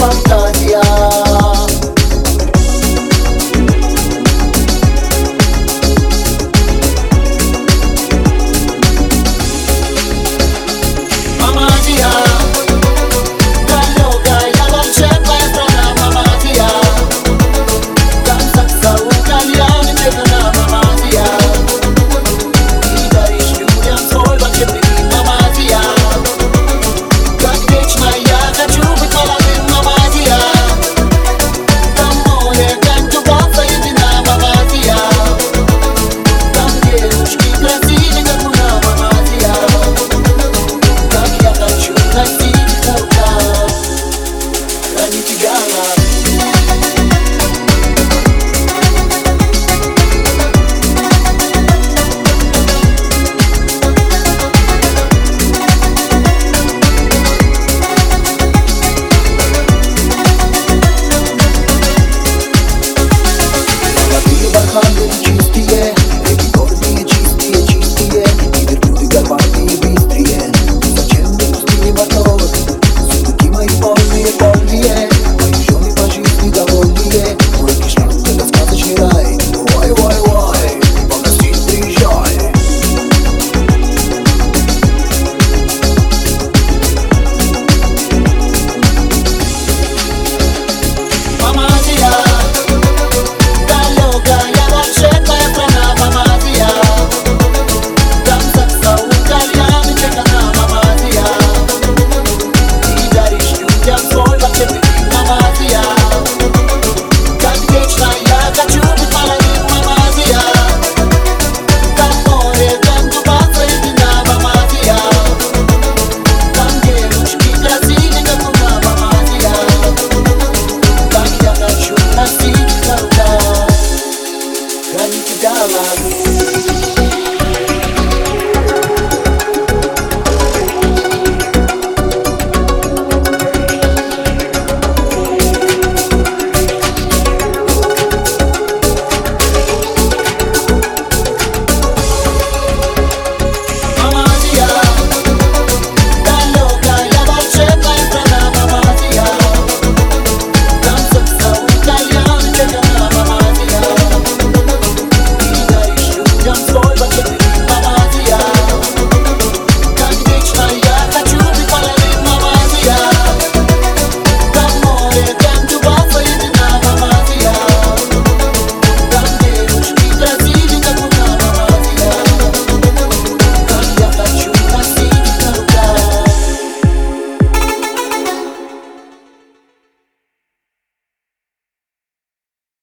was the love. jump